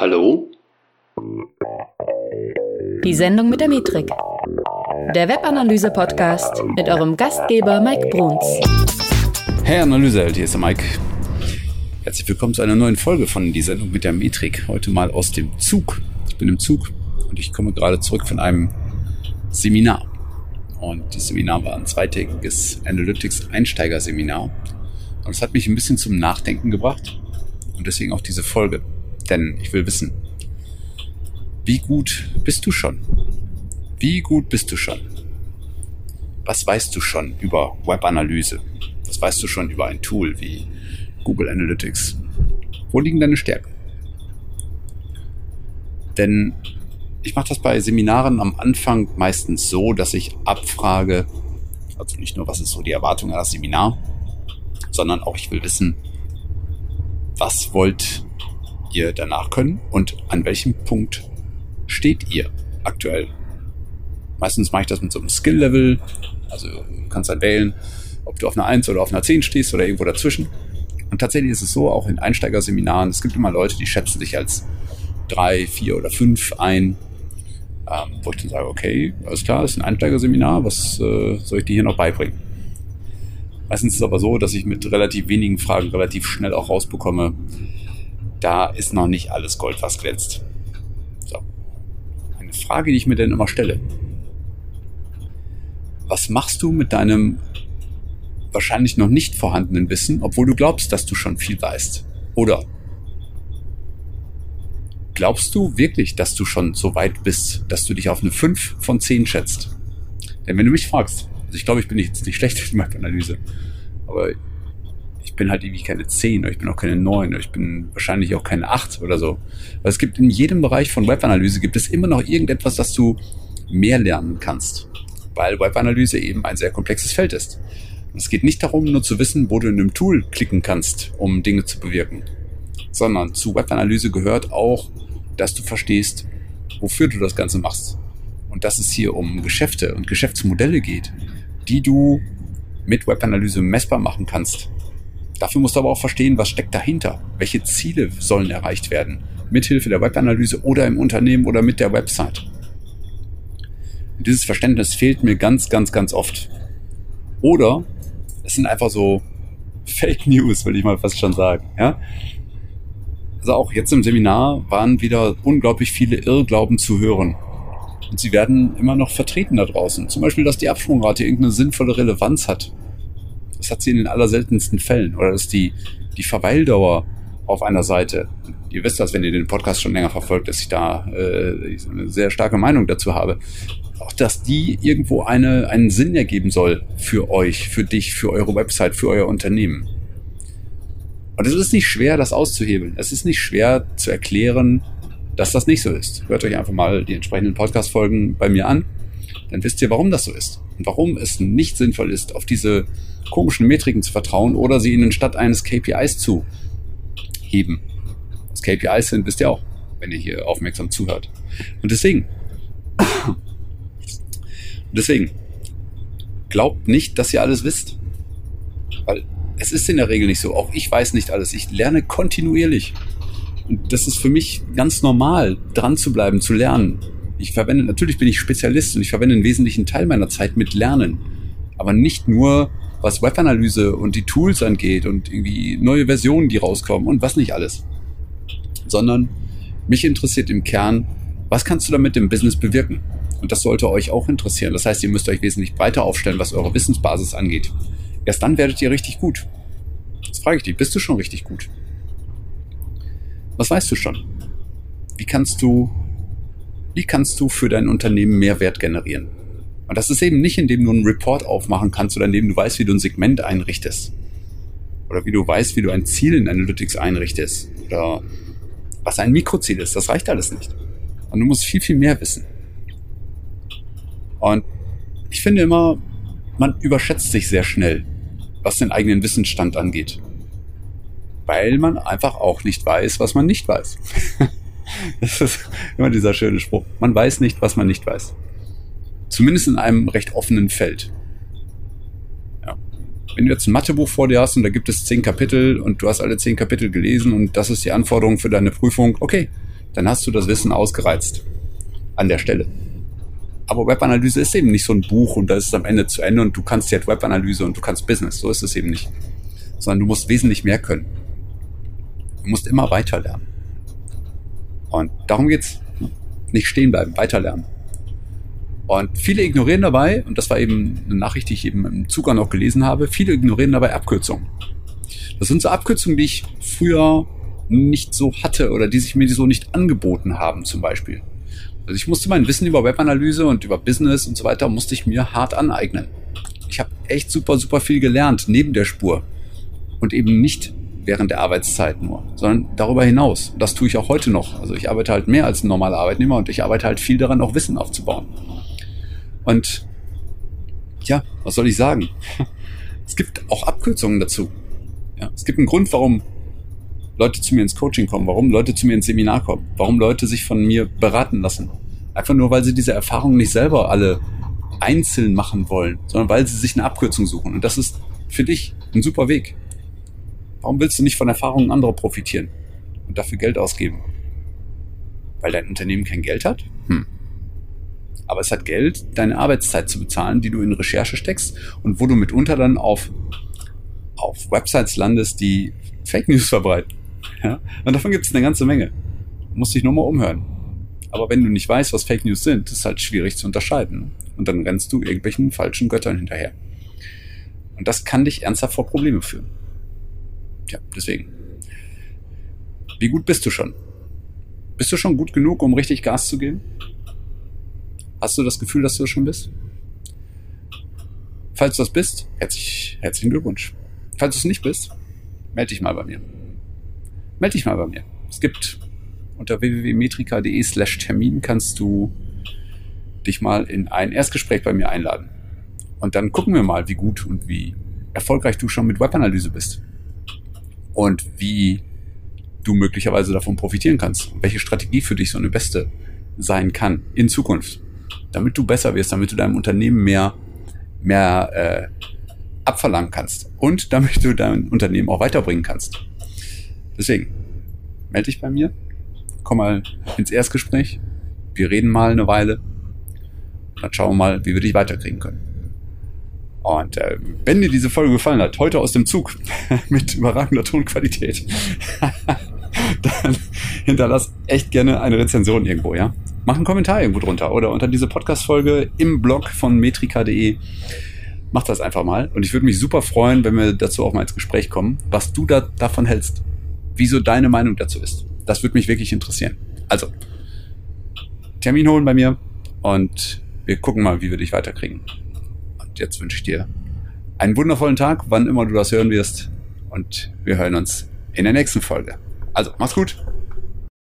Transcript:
Hallo? Die Sendung mit der Metrik. Der Webanalyse-Podcast mit eurem Gastgeber Mike Bruns. Hey Analyseheld, hier ist der Mike. Herzlich willkommen zu einer neuen Folge von Die Sendung mit der Metrik. Heute mal aus dem Zug. Ich bin im Zug und ich komme gerade zurück von einem Seminar. Und das Seminar war ein zweitägiges Analytics-Einsteigerseminar. Und es hat mich ein bisschen zum Nachdenken gebracht. Und deswegen auch diese Folge. Denn ich will wissen, wie gut bist du schon? Wie gut bist du schon? Was weißt du schon über Webanalyse? Was weißt du schon über ein Tool wie Google Analytics? Wo liegen deine Stärken? Denn ich mache das bei Seminaren am Anfang meistens so, dass ich abfrage, also nicht nur, was ist so die Erwartung an das Seminar, sondern auch ich will wissen, was wollt ihr danach können und an welchem Punkt steht ihr aktuell. Meistens mache ich das mit so einem Skill-Level, also du kannst dann wählen, ob du auf einer 1 oder auf einer 10 stehst oder irgendwo dazwischen. Und tatsächlich ist es so, auch in Einsteigerseminaren, es gibt immer Leute, die schätzen sich als 3, 4 oder 5 ein ähm, wo ich dann sage, okay, alles klar, ist ein Einsteigerseminar, was äh, soll ich dir hier noch beibringen? Meistens ist es aber so, dass ich mit relativ wenigen Fragen relativ schnell auch rausbekomme, da ist noch nicht alles Gold, was glänzt. So. Eine Frage, die ich mir dann immer stelle. Was machst du mit deinem wahrscheinlich noch nicht vorhandenen Wissen, obwohl du glaubst, dass du schon viel weißt? Oder Glaubst du wirklich, dass du schon so weit bist, dass du dich auf eine 5 von 10 schätzt? Denn wenn du mich fragst, also ich glaube, ich bin jetzt nicht schlecht in Marktanalyse, aber ich bin halt irgendwie keine 10 oder ich bin auch keine 9 oder ich bin wahrscheinlich auch keine 8 oder so. Weil es gibt in jedem Bereich von Webanalyse gibt es immer noch irgendetwas, das du mehr lernen kannst. Weil Webanalyse eben ein sehr komplexes Feld ist. es geht nicht darum, nur zu wissen, wo du in einem Tool klicken kannst, um Dinge zu bewirken sondern zu Webanalyse gehört auch, dass du verstehst, wofür du das Ganze machst. Und dass es hier um Geschäfte und Geschäftsmodelle geht, die du mit Webanalyse messbar machen kannst. Dafür musst du aber auch verstehen, was steckt dahinter. Welche Ziele sollen erreicht werden? Mithilfe der Webanalyse oder im Unternehmen oder mit der Website. Dieses Verständnis fehlt mir ganz, ganz, ganz oft. Oder es sind einfach so Fake News, will ich mal fast schon sagen. Ja? Also auch jetzt im Seminar waren wieder unglaublich viele Irrglauben zu hören. Und sie werden immer noch vertreten da draußen. Zum Beispiel, dass die Absprungrate irgendeine sinnvolle Relevanz hat. Das hat sie in den allerseltensten Fällen. Oder dass die, die Verweildauer auf einer Seite, ihr wisst das, wenn ihr den Podcast schon länger verfolgt, dass ich da äh, eine sehr starke Meinung dazu habe, auch dass die irgendwo eine, einen Sinn ergeben soll für euch, für dich, für eure Website, für euer Unternehmen. Und es ist nicht schwer, das auszuhebeln. Es ist nicht schwer zu erklären, dass das nicht so ist. Hört euch einfach mal die entsprechenden Podcast-Folgen bei mir an. Dann wisst ihr, warum das so ist. Und warum es nicht sinnvoll ist, auf diese komischen Metriken zu vertrauen oder sie ihnen statt eines KPIs zu heben. Was KPIs sind, wisst ihr auch, wenn ihr hier aufmerksam zuhört. Und deswegen, deswegen, glaubt nicht, dass ihr alles wisst. Weil es ist in der Regel nicht so. Auch ich weiß nicht alles. Ich lerne kontinuierlich. Und das ist für mich ganz normal, dran zu bleiben, zu lernen. Ich verwende, natürlich bin ich Spezialist und ich verwende einen wesentlichen Teil meiner Zeit mit Lernen. Aber nicht nur, was Webanalyse und die Tools angeht und irgendwie neue Versionen, die rauskommen und was nicht alles. Sondern mich interessiert im Kern, was kannst du damit im Business bewirken? Und das sollte euch auch interessieren. Das heißt, ihr müsst euch wesentlich breiter aufstellen, was eure Wissensbasis angeht. Erst dann werdet ihr richtig gut. Jetzt frage ich dich, bist du schon richtig gut? Was weißt du schon? Wie kannst du, wie kannst du für dein Unternehmen Mehrwert generieren? Und das ist eben nicht, indem du einen Report aufmachen kannst oder indem du weißt, wie du ein Segment einrichtest. Oder wie du weißt, wie du ein Ziel in Analytics einrichtest. Oder was ein Mikroziel ist. Das reicht alles nicht. Und du musst viel, viel mehr wissen. Und ich finde immer, man überschätzt sich sehr schnell, was den eigenen Wissensstand angeht. Weil man einfach auch nicht weiß, was man nicht weiß. das ist immer dieser schöne Spruch. Man weiß nicht, was man nicht weiß. Zumindest in einem recht offenen Feld. Ja. Wenn du jetzt ein Mathebuch vor dir hast und da gibt es zehn Kapitel und du hast alle zehn Kapitel gelesen und das ist die Anforderung für deine Prüfung, okay, dann hast du das Wissen ausgereizt. An der Stelle. Aber Webanalyse ist eben nicht so ein Buch und da ist es am Ende zu Ende und du kannst jetzt Webanalyse und du kannst Business. So ist es eben nicht. Sondern du musst wesentlich mehr können. Du musst immer weiter lernen. Und darum geht's. Nicht stehen bleiben, weiter lernen. Und viele ignorieren dabei, und das war eben eine Nachricht, die ich eben im Zugang noch gelesen habe, viele ignorieren dabei Abkürzungen. Das sind so Abkürzungen, die ich früher nicht so hatte oder die sich mir so nicht angeboten haben, zum Beispiel. Also ich musste mein Wissen über Webanalyse und über Business und so weiter, musste ich mir hart aneignen. Ich habe echt super, super viel gelernt neben der Spur. Und eben nicht während der Arbeitszeit nur, sondern darüber hinaus. Das tue ich auch heute noch. Also ich arbeite halt mehr als ein normaler Arbeitnehmer und ich arbeite halt viel daran, auch Wissen aufzubauen. Und ja, was soll ich sagen? Es gibt auch Abkürzungen dazu. Ja, es gibt einen Grund, warum Leute zu mir ins Coaching kommen, warum Leute zu mir ins Seminar kommen, warum Leute sich von mir beraten lassen. Einfach nur, weil sie diese Erfahrungen nicht selber alle einzeln machen wollen, sondern weil sie sich eine Abkürzung suchen. Und das ist für dich ein super Weg. Warum willst du nicht von Erfahrungen anderer profitieren und dafür Geld ausgeben? Weil dein Unternehmen kein Geld hat? Hm. Aber es hat Geld, deine Arbeitszeit zu bezahlen, die du in Recherche steckst und wo du mitunter dann auf, auf Websites landest, die Fake News verbreiten. Ja? Und davon gibt es eine ganze Menge. Du musst dich nur mal umhören. Aber wenn du nicht weißt, was Fake News sind, ist es halt schwierig zu unterscheiden. Und dann rennst du irgendwelchen falschen Göttern hinterher. Und das kann dich ernsthaft vor Probleme führen. Tja, deswegen. Wie gut bist du schon? Bist du schon gut genug, um richtig Gas zu geben? Hast du das Gefühl, dass du das schon bist? Falls du das bist, herzlich, herzlichen Glückwunsch. Falls du es nicht bist, melde dich mal bei mir. Melde dich mal bei mir. Es gibt unter www.metrika.de slash Termin kannst du dich mal in ein Erstgespräch bei mir einladen. Und dann gucken wir mal, wie gut und wie erfolgreich du schon mit Webanalyse bist. Und wie du möglicherweise davon profitieren kannst. Welche Strategie für dich so eine beste sein kann in Zukunft damit du besser wirst, damit du deinem Unternehmen mehr, mehr äh, abverlangen kannst und damit du dein Unternehmen auch weiterbringen kannst. Deswegen, melde dich bei mir, komm mal ins Erstgespräch, wir reden mal eine Weile, dann schauen wir mal, wie wir dich weiterkriegen können. Und äh, wenn dir diese Folge gefallen hat, heute aus dem Zug mit überragender Tonqualität, dann hinterlass echt gerne eine Rezension irgendwo, ja? Mach einen Kommentar irgendwo drunter oder unter diese Podcast-Folge im Blog von metrika.de. Mach das einfach mal. Und ich würde mich super freuen, wenn wir dazu auch mal ins Gespräch kommen, was du da davon hältst. Wieso deine Meinung dazu ist. Das würde mich wirklich interessieren. Also, Termin holen bei mir und wir gucken mal, wie wir dich weiterkriegen. Und jetzt wünsche ich dir einen wundervollen Tag, wann immer du das hören wirst. Und wir hören uns in der nächsten Folge. Also, mach's gut.